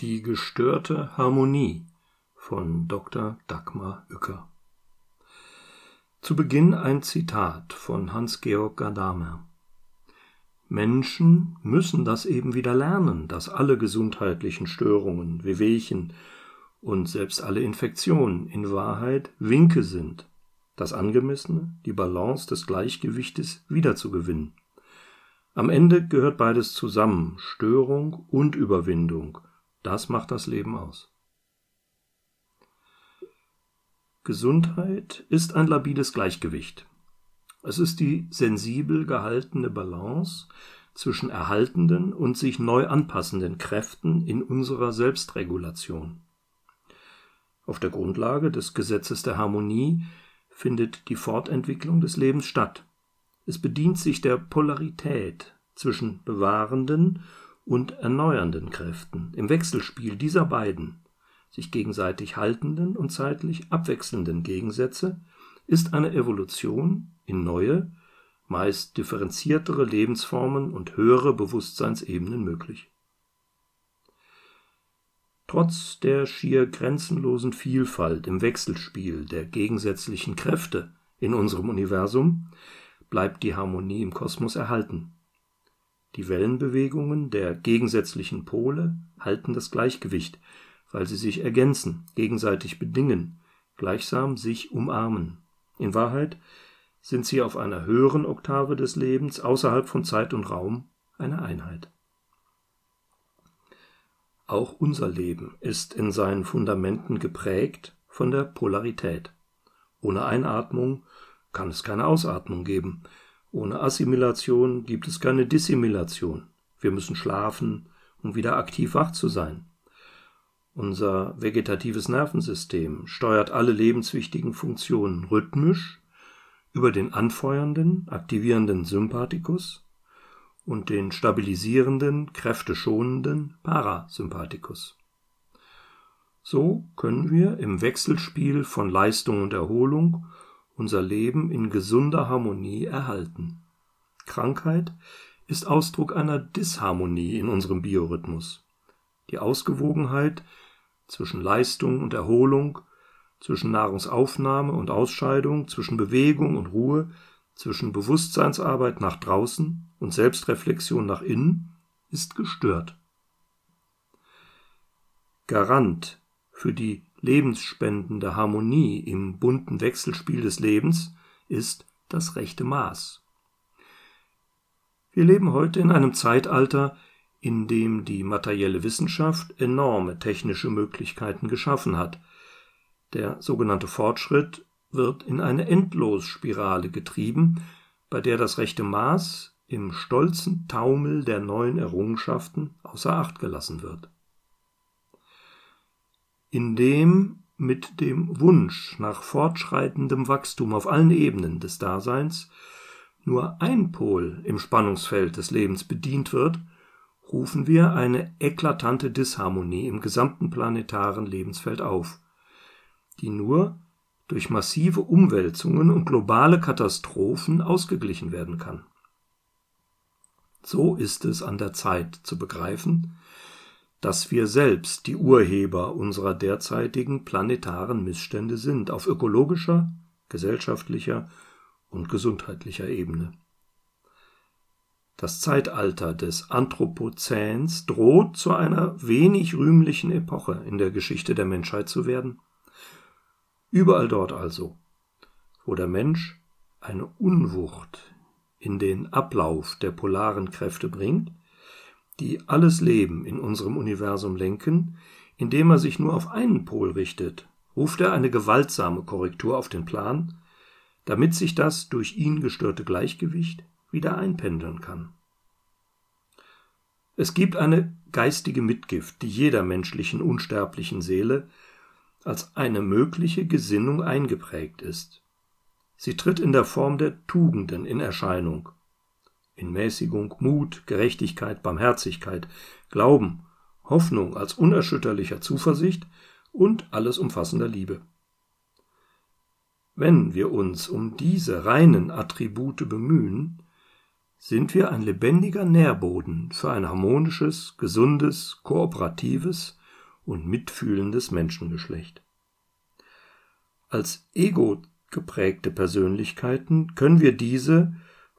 Die gestörte Harmonie von Dr. Dagmar Uecker Zu Beginn ein Zitat von Hans-Georg Gadamer Menschen müssen das eben wieder lernen, dass alle gesundheitlichen Störungen, Wehwehchen und selbst alle Infektionen in Wahrheit Winke sind, das Angemessene, die Balance des Gleichgewichtes wiederzugewinnen. Am Ende gehört beides zusammen, Störung und Überwindung. Das macht das Leben aus. Gesundheit ist ein labiles Gleichgewicht. Es ist die sensibel gehaltene Balance zwischen erhaltenden und sich neu anpassenden Kräften in unserer Selbstregulation. Auf der Grundlage des Gesetzes der Harmonie findet die Fortentwicklung des Lebens statt. Es bedient sich der Polarität zwischen bewahrenden und erneuernden Kräften im Wechselspiel dieser beiden, sich gegenseitig haltenden und zeitlich abwechselnden Gegensätze, ist eine Evolution in neue, meist differenziertere Lebensformen und höhere Bewusstseinsebenen möglich. Trotz der schier grenzenlosen Vielfalt im Wechselspiel der gegensätzlichen Kräfte in unserem Universum bleibt die Harmonie im Kosmos erhalten. Die Wellenbewegungen der gegensätzlichen Pole halten das Gleichgewicht, weil sie sich ergänzen, gegenseitig bedingen, gleichsam sich umarmen. In Wahrheit sind sie auf einer höheren Oktave des Lebens außerhalb von Zeit und Raum eine Einheit. Auch unser Leben ist in seinen Fundamenten geprägt von der Polarität. Ohne Einatmung kann es keine Ausatmung geben. Ohne Assimilation gibt es keine Dissimilation. Wir müssen schlafen, um wieder aktiv wach zu sein. Unser vegetatives Nervensystem steuert alle lebenswichtigen Funktionen rhythmisch über den anfeuernden, aktivierenden Sympathikus und den stabilisierenden, kräfteschonenden Parasympathikus. So können wir im Wechselspiel von Leistung und Erholung unser Leben in gesunder Harmonie erhalten. Krankheit ist Ausdruck einer Disharmonie in unserem Biorhythmus. Die Ausgewogenheit zwischen Leistung und Erholung zwischen Nahrungsaufnahme und Ausscheidung, zwischen Bewegung und Ruhe, zwischen Bewusstseinsarbeit nach draußen und Selbstreflexion nach innen ist gestört. Garant für die lebensspendende Harmonie im bunten Wechselspiel des Lebens ist das rechte Maß. Wir leben heute in einem Zeitalter, in dem die materielle Wissenschaft enorme technische Möglichkeiten geschaffen hat, der sogenannte Fortschritt wird in eine Endlosspirale getrieben, bei der das rechte Maß im stolzen Taumel der neuen Errungenschaften außer Acht gelassen wird. Indem mit dem Wunsch nach fortschreitendem Wachstum auf allen Ebenen des Daseins nur ein Pol im Spannungsfeld des Lebens bedient wird, rufen wir eine eklatante Disharmonie im gesamten planetaren Lebensfeld auf die nur durch massive Umwälzungen und globale Katastrophen ausgeglichen werden kann. So ist es an der Zeit zu begreifen, dass wir selbst die Urheber unserer derzeitigen planetaren Missstände sind, auf ökologischer, gesellschaftlicher und gesundheitlicher Ebene. Das Zeitalter des Anthropozäns droht zu einer wenig rühmlichen Epoche in der Geschichte der Menschheit zu werden. Überall dort also, wo der Mensch eine Unwucht in den Ablauf der polaren Kräfte bringt, die alles Leben in unserem Universum lenken, indem er sich nur auf einen Pol richtet, ruft er eine gewaltsame Korrektur auf den Plan, damit sich das durch ihn gestörte Gleichgewicht wieder einpendeln kann. Es gibt eine geistige Mitgift, die jeder menschlichen unsterblichen Seele als eine mögliche Gesinnung eingeprägt ist. Sie tritt in der Form der Tugenden in Erscheinung. In Mäßigung, Mut, Gerechtigkeit, Barmherzigkeit, Glauben, Hoffnung als unerschütterlicher Zuversicht und alles umfassender Liebe. Wenn wir uns um diese reinen Attribute bemühen, sind wir ein lebendiger Nährboden für ein harmonisches, gesundes, kooperatives und mitfühlendes Menschengeschlecht. Als ego geprägte Persönlichkeiten können wir diese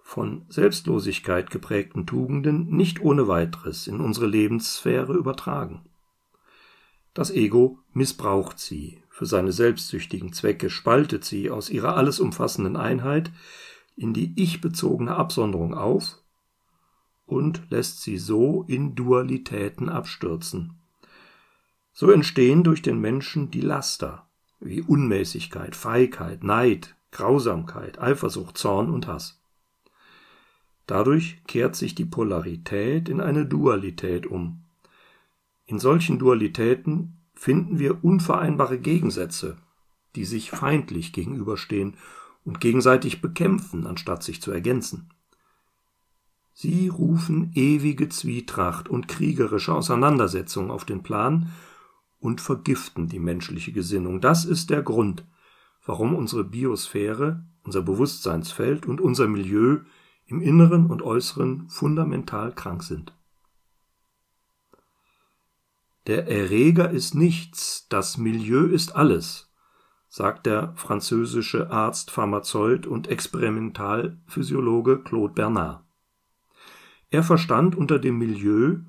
von Selbstlosigkeit geprägten Tugenden nicht ohne weiteres in unsere Lebenssphäre übertragen. Das Ego missbraucht sie für seine selbstsüchtigen Zwecke, spaltet sie aus ihrer alles umfassenden Einheit in die ich-bezogene Absonderung auf und lässt sie so in Dualitäten abstürzen. So entstehen durch den Menschen die Laster, wie Unmäßigkeit, Feigheit, Neid, Grausamkeit, Eifersucht, Zorn und Hass. Dadurch kehrt sich die Polarität in eine Dualität um. In solchen Dualitäten finden wir unvereinbare Gegensätze, die sich feindlich gegenüberstehen und gegenseitig bekämpfen, anstatt sich zu ergänzen. Sie rufen ewige Zwietracht und kriegerische Auseinandersetzung auf den Plan und vergiften die menschliche Gesinnung. Das ist der Grund, warum unsere Biosphäre, unser Bewusstseinsfeld und unser Milieu im Inneren und Äußeren fundamental krank sind. Der Erreger ist nichts, das Milieu ist alles, sagt der französische Arzt, Pharmazeut und Experimentalphysiologe Claude Bernard. Er verstand unter dem Milieu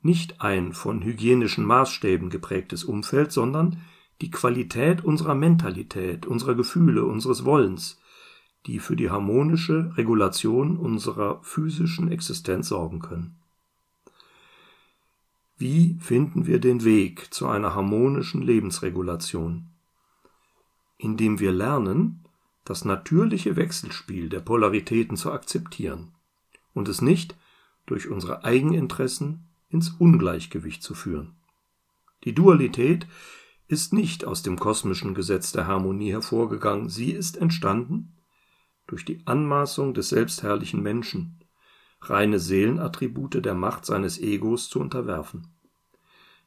nicht ein von hygienischen Maßstäben geprägtes Umfeld, sondern die Qualität unserer Mentalität, unserer Gefühle, unseres Wollens, die für die harmonische Regulation unserer physischen Existenz sorgen können. Wie finden wir den Weg zu einer harmonischen Lebensregulation? Indem wir lernen, das natürliche Wechselspiel der Polaritäten zu akzeptieren und es nicht durch unsere Eigeninteressen ins Ungleichgewicht zu führen. Die Dualität ist nicht aus dem kosmischen Gesetz der Harmonie hervorgegangen, sie ist entstanden durch die Anmaßung des selbstherrlichen Menschen, reine Seelenattribute der Macht seines Egos zu unterwerfen.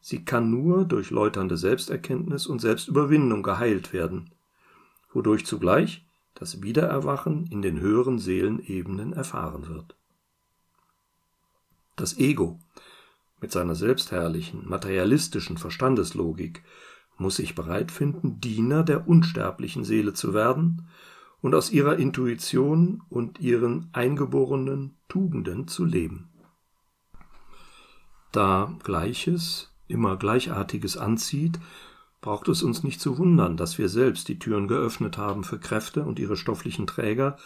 Sie kann nur durch läuternde Selbsterkenntnis und Selbstüberwindung geheilt werden, wodurch zugleich das Wiedererwachen in den höheren Seelenebenen erfahren wird. Das Ego mit seiner selbstherrlichen, materialistischen Verstandeslogik muss sich bereit finden, Diener der unsterblichen Seele zu werden und aus ihrer Intuition und ihren eingeborenen Tugenden zu leben. Da Gleiches immer Gleichartiges anzieht, braucht es uns nicht zu wundern, dass wir selbst die Türen geöffnet haben für Kräfte und ihre stofflichen Träger,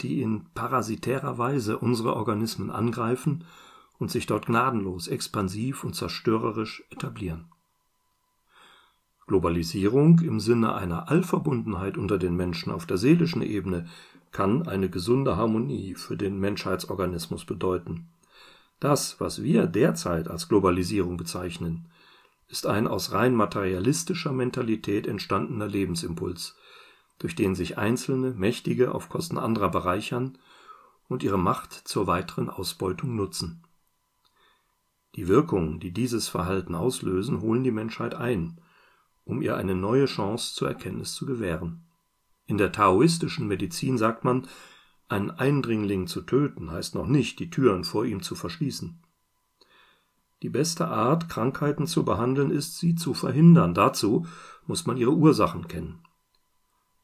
die in parasitärer Weise unsere Organismen angreifen und sich dort gnadenlos, expansiv und zerstörerisch etablieren. Globalisierung im Sinne einer Allverbundenheit unter den Menschen auf der seelischen Ebene kann eine gesunde Harmonie für den Menschheitsorganismus bedeuten. Das, was wir derzeit als Globalisierung bezeichnen, ist ein aus rein materialistischer Mentalität entstandener Lebensimpuls, durch den sich einzelne Mächtige auf Kosten anderer bereichern und ihre Macht zur weiteren Ausbeutung nutzen. Die Wirkungen, die dieses Verhalten auslösen, holen die Menschheit ein, um ihr eine neue Chance zur Erkenntnis zu gewähren. In der taoistischen Medizin sagt man, einen Eindringling zu töten heißt noch nicht, die Türen vor ihm zu verschließen. Die beste Art, Krankheiten zu behandeln, ist, sie zu verhindern. Dazu muss man ihre Ursachen kennen.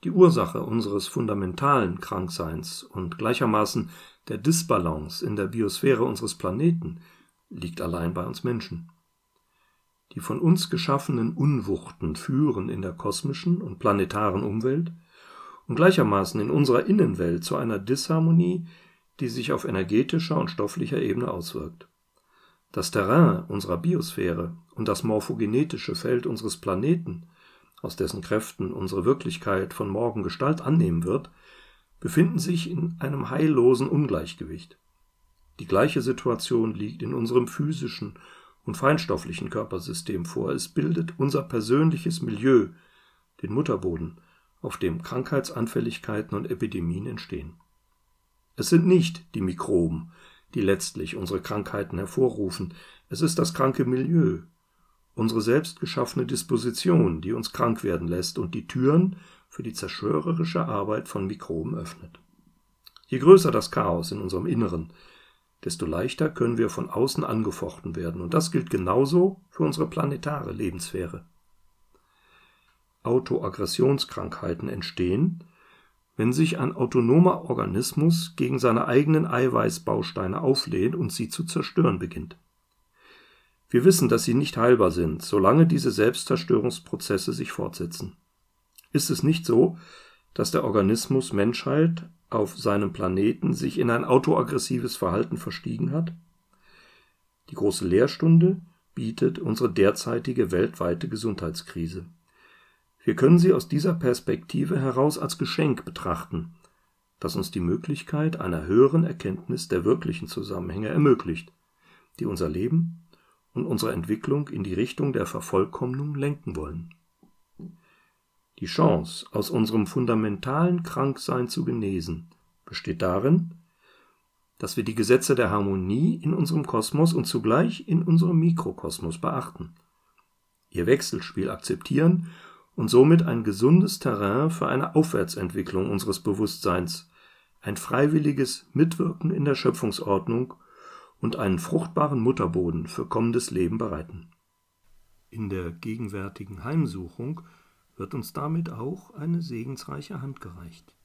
Die Ursache unseres fundamentalen Krankseins und gleichermaßen der Disbalance in der Biosphäre unseres Planeten liegt allein bei uns Menschen. Die von uns geschaffenen Unwuchten führen in der kosmischen und planetaren Umwelt und gleichermaßen in unserer Innenwelt zu einer Disharmonie, die sich auf energetischer und stofflicher Ebene auswirkt. Das Terrain unserer Biosphäre und das morphogenetische Feld unseres Planeten, aus dessen Kräften unsere Wirklichkeit von morgen Gestalt annehmen wird, befinden sich in einem heillosen Ungleichgewicht. Die gleiche Situation liegt in unserem physischen und feinstofflichen Körpersystem vor. Es bildet unser persönliches Milieu, den Mutterboden, auf dem Krankheitsanfälligkeiten und Epidemien entstehen. Es sind nicht die Mikroben, die letztlich unsere Krankheiten hervorrufen, es ist das kranke Milieu, unsere selbst geschaffene Disposition, die uns krank werden lässt und die Türen für die zerstörerische Arbeit von Mikroben öffnet. Je größer das Chaos in unserem Inneren, desto leichter können wir von außen angefochten werden. Und das gilt genauso für unsere planetare Lebenssphäre. Autoaggressionskrankheiten entstehen, wenn sich ein autonomer Organismus gegen seine eigenen Eiweißbausteine auflehnt und sie zu zerstören beginnt. Wir wissen, dass sie nicht heilbar sind, solange diese Selbstzerstörungsprozesse sich fortsetzen. Ist es nicht so, dass der Organismus Menschheit auf seinem Planeten sich in ein autoaggressives Verhalten verstiegen hat? Die große Lehrstunde bietet unsere derzeitige weltweite Gesundheitskrise. Wir können sie aus dieser Perspektive heraus als Geschenk betrachten, das uns die Möglichkeit einer höheren Erkenntnis der wirklichen Zusammenhänge ermöglicht, die unser Leben und unsere Entwicklung in die Richtung der Vervollkommnung lenken wollen. Die Chance, aus unserem fundamentalen Kranksein zu genesen, besteht darin, dass wir die Gesetze der Harmonie in unserem Kosmos und zugleich in unserem Mikrokosmos beachten, ihr Wechselspiel akzeptieren und somit ein gesundes Terrain für eine Aufwärtsentwicklung unseres Bewusstseins, ein freiwilliges Mitwirken in der Schöpfungsordnung und einen fruchtbaren Mutterboden für kommendes Leben bereiten. In der gegenwärtigen Heimsuchung wird uns damit auch eine segensreiche Hand gereicht